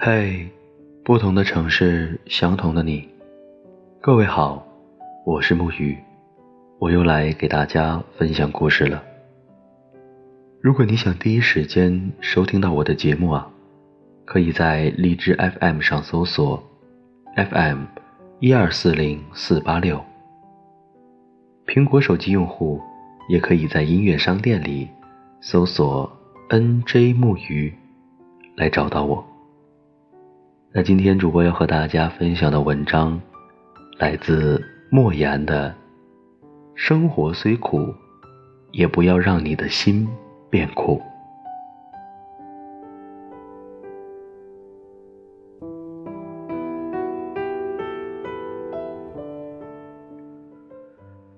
嘿，不同的城市，相同的你。各位好，我是木鱼，我又来给大家分享故事了。如果你想第一时间收听到我的节目啊，可以在荔枝 FM 上搜索 FM 一二四零四八六。苹果手机用户也可以在音乐商店里搜索 NJ 木鱼来找到我。那今天主播要和大家分享的文章，来自莫言的《生活虽苦，也不要让你的心变苦》。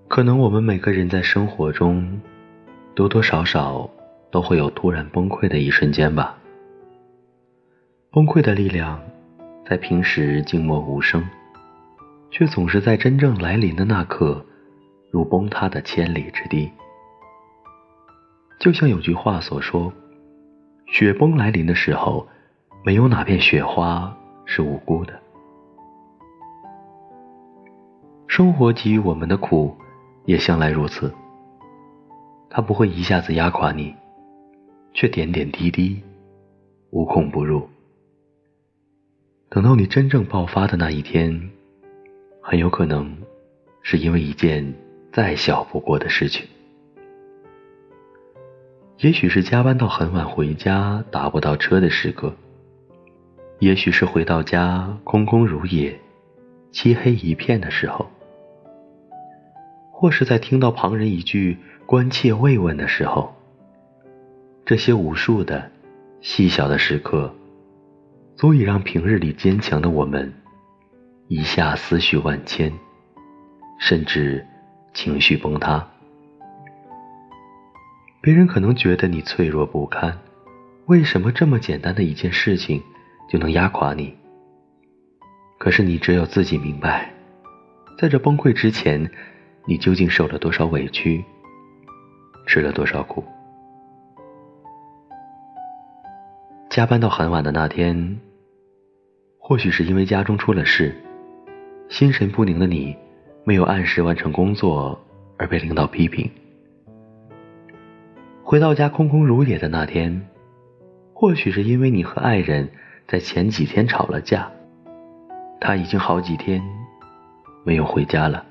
可能我们每个人在生活中，多多少少都会有突然崩溃的一瞬间吧。崩溃的力量。在平时静默无声，却总是在真正来临的那刻，如崩塌的千里之堤。就像有句话所说：“雪崩来临的时候，没有哪片雪花是无辜的。”生活给予我们的苦，也向来如此。它不会一下子压垮你，却点点滴滴，无孔不入。等到你真正爆发的那一天，很有可能是因为一件再小不过的事情。也许是加班到很晚回家打不到车的时刻，也许是回到家空空如也、漆黑一片的时候，或是在听到旁人一句关切慰问的时候，这些无数的细小的时刻。足以让平日里坚强的我们，一下思绪万千，甚至情绪崩塌。别人可能觉得你脆弱不堪，为什么这么简单的一件事情就能压垮你？可是你只有自己明白，在这崩溃之前，你究竟受了多少委屈，吃了多少苦。加班到很晚的那天。或许是因为家中出了事，心神不宁的你没有按时完成工作而被领导批评。回到家空空如也的那天，或许是因为你和爱人在前几天吵了架，他已经好几天没有回家了。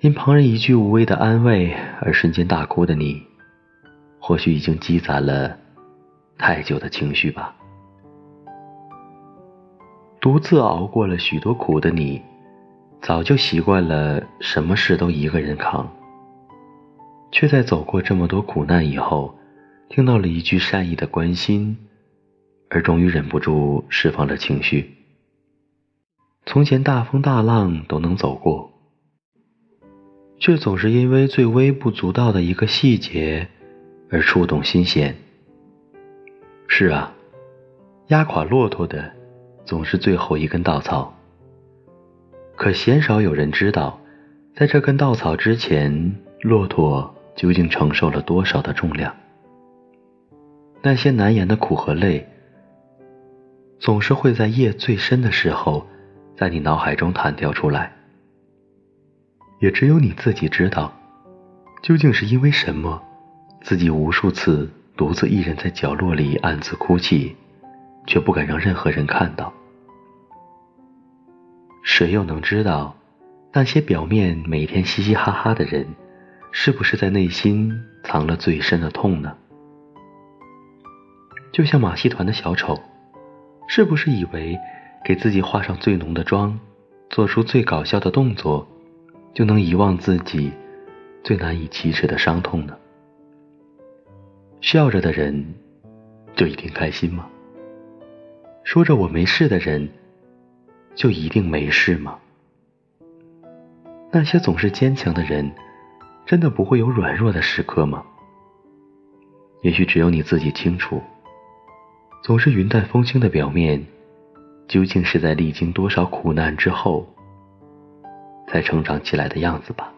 因旁人一句无谓的安慰而瞬间大哭的你，或许已经积攒了太久的情绪吧。独自熬过了许多苦的你，早就习惯了什么事都一个人扛，却在走过这么多苦难以后，听到了一句善意的关心，而终于忍不住释放了情绪。从前大风大浪都能走过，却总是因为最微不足道的一个细节而触动心弦。是啊，压垮骆驼的。总是最后一根稻草，可鲜少有人知道，在这根稻草之前，骆驼究竟承受了多少的重量。那些难言的苦和累，总是会在夜最深的时候，在你脑海中弹跳出来。也只有你自己知道，究竟是因为什么，自己无数次独自一人在角落里暗自哭泣。却不敢让任何人看到。谁又能知道，那些表面每天嘻嘻哈哈的人，是不是在内心藏了最深的痛呢？就像马戏团的小丑，是不是以为给自己化上最浓的妆，做出最搞笑的动作，就能遗忘自己最难以启齿的伤痛呢？笑着的人，就一定开心吗？说着我没事的人，就一定没事吗？那些总是坚强的人，真的不会有软弱的时刻吗？也许只有你自己清楚，总是云淡风轻的表面，究竟是在历经多少苦难之后，才成长起来的样子吧。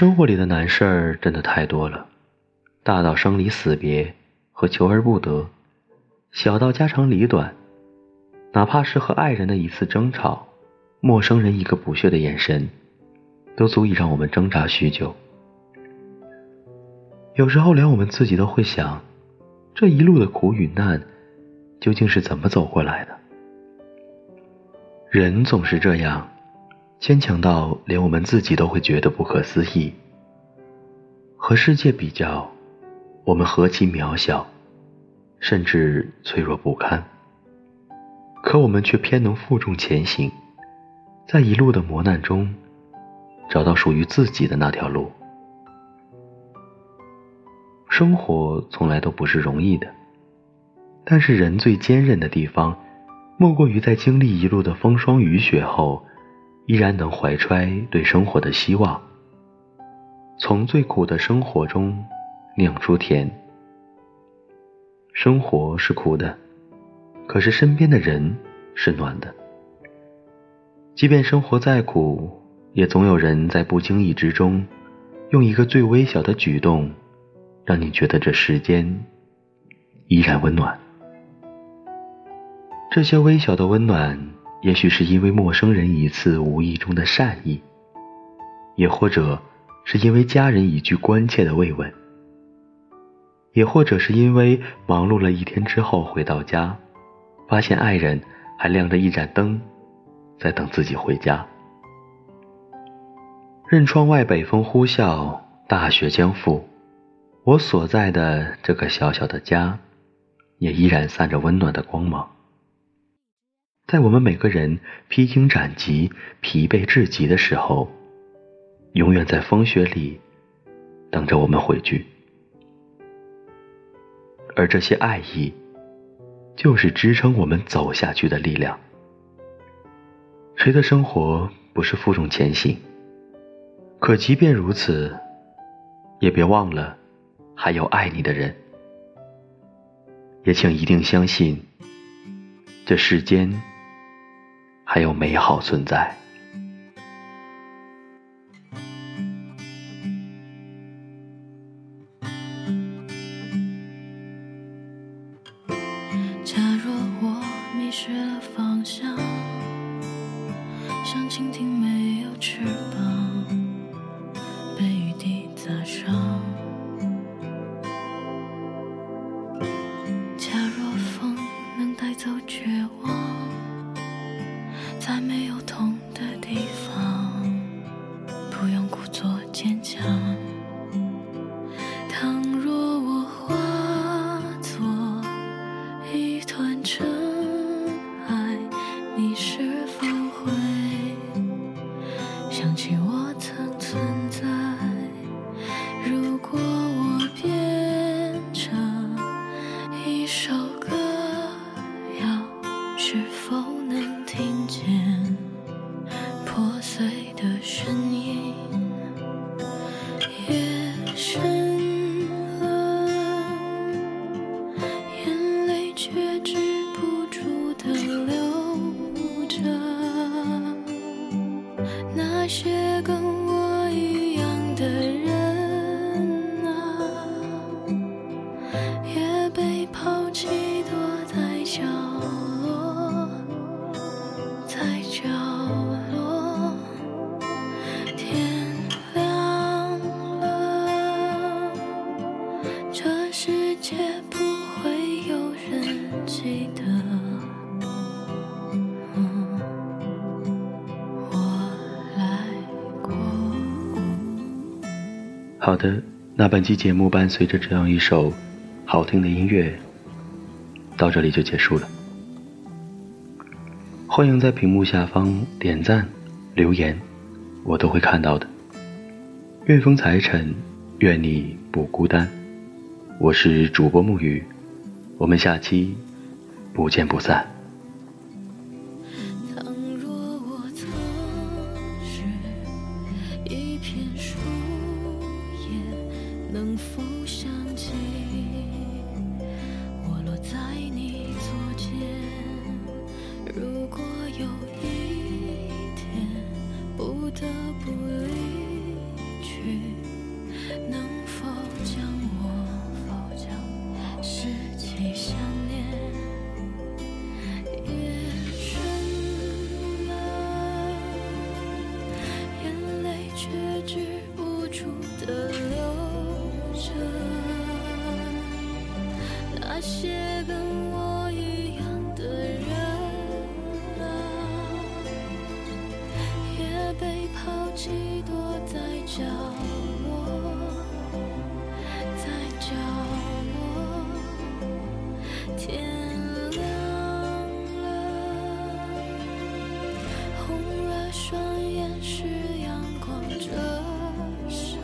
生活里的难事儿真的太多了，大到生离死别和求而不得，小到家长里短，哪怕是和爱人的一次争吵，陌生人一个不屑的眼神，都足以让我们挣扎许久。有时候连我们自己都会想，这一路的苦与难，究竟是怎么走过来的？人总是这样。坚强到连我们自己都会觉得不可思议。和世界比较，我们何其渺小，甚至脆弱不堪。可我们却偏能负重前行，在一路的磨难中，找到属于自己的那条路。生活从来都不是容易的，但是人最坚韧的地方，莫过于在经历一路的风霜雨雪后。依然能怀揣对生活的希望，从最苦的生活中酿出甜。生活是苦的，可是身边的人是暖的。即便生活再苦，也总有人在不经意之中，用一个最微小的举动，让你觉得这世间依然温暖。这些微小的温暖。也许是因为陌生人一次无意中的善意，也或者是因为家人一句关切的慰问，也或者是因为忙碌了一天之后回到家，发现爱人还亮着一盏灯，在等自己回家。任窗外北风呼啸，大雪将覆，我所在的这个小小的家，也依然散着温暖的光芒。在我们每个人披荆斩棘、疲惫至极的时候，永远在风雪里等着我们回去。而这些爱意，就是支撑我们走下去的力量。谁的生活不是负重前行？可即便如此，也别忘了还有爱你的人。也请一定相信，这世间。还有美好存在。好的，那本期节目伴随着这样一首好听的音乐，到这里就结束了。欢迎在屏幕下方点赞、留言，我都会看到的。愿风财神，愿你不孤单。我是主播木雨，我们下期不见不散。被抛弃躲在角落，在角落，天亮了，红了双眼，是阳光折射。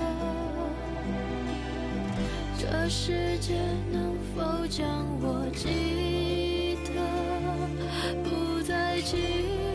这世界能否将我记得？不再记得。